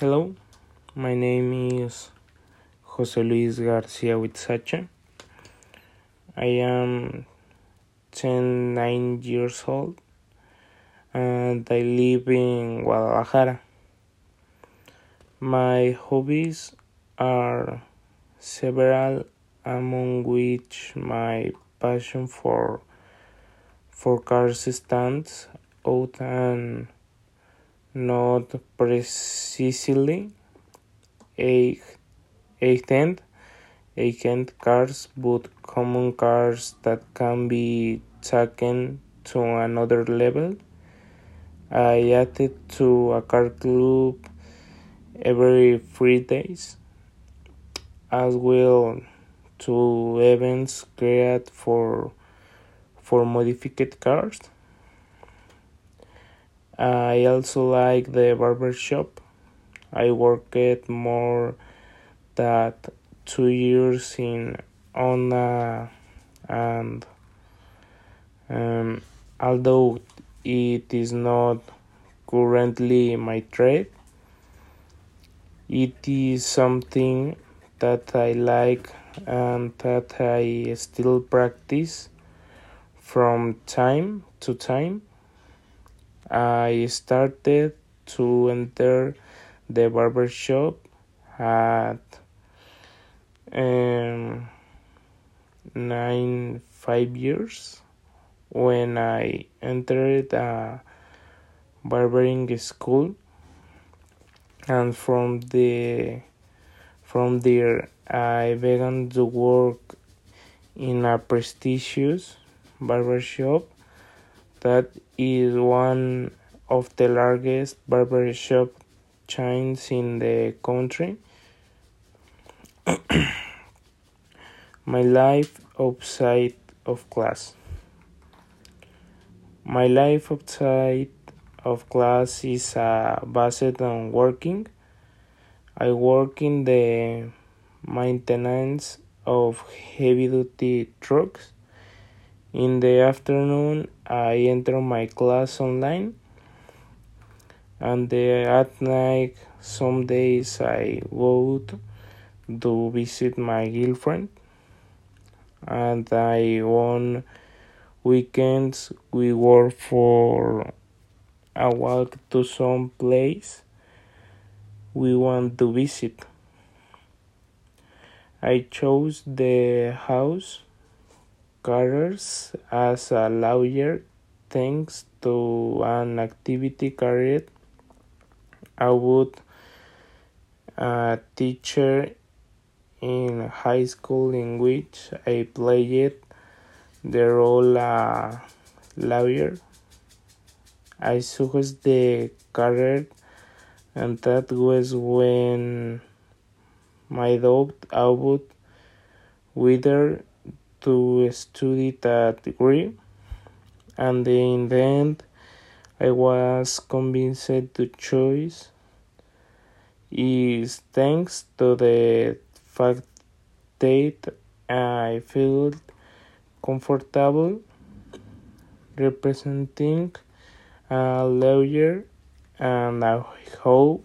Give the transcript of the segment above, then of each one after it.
Hello, my name is Jose Luis Garcia Huitzache. I am 10, 9 years old and I live in Guadalajara. My hobbies are several, among which my passion for for cars stands out and not precisely eight, eight-end, eight-end cars, but common cars that can be taken to another level. I added to a car club every three days, as well to events created for for modified cars. I also like the barber shop. I worked more than two years in on and um, although it is not currently my trade, it is something that I like and that I still practice from time to time. I started to enter the barber shop at um, nine five years when I entered a barbering school. And from the from there I began to work in a prestigious barber shop that is one of the largest barber shop chains in the country. My life outside of class. My life outside of class is uh, based on working. I work in the maintenance of heavy duty trucks in the afternoon, I enter my class online, and at night, some days I go to visit my girlfriend, and I on weekends we work for a walk to some place we want to visit. I chose the house careers as a lawyer thanks to an activity carried out a teacher in high school in which I played the role a lawyer. I chose the career and that was when my doubt about whether to study that degree, and in the end, I was convinced to choose is thanks to the fact that I felt comfortable representing a lawyer and I hope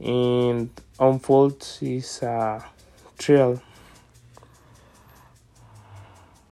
it unfolds is a trial.